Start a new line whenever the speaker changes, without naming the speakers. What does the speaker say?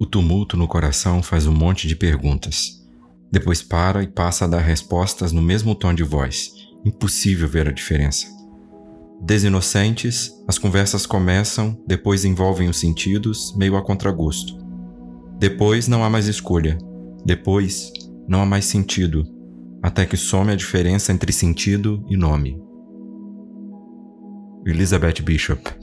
O tumulto no coração faz um monte de perguntas. Depois para e passa a dar respostas no mesmo tom de voz. Impossível ver a diferença. Desinocentes, as conversas começam, depois envolvem os sentidos, meio a contragosto. Depois não há mais escolha. Depois não há mais sentido, até que some a diferença entre sentido e nome. Elizabeth Bishop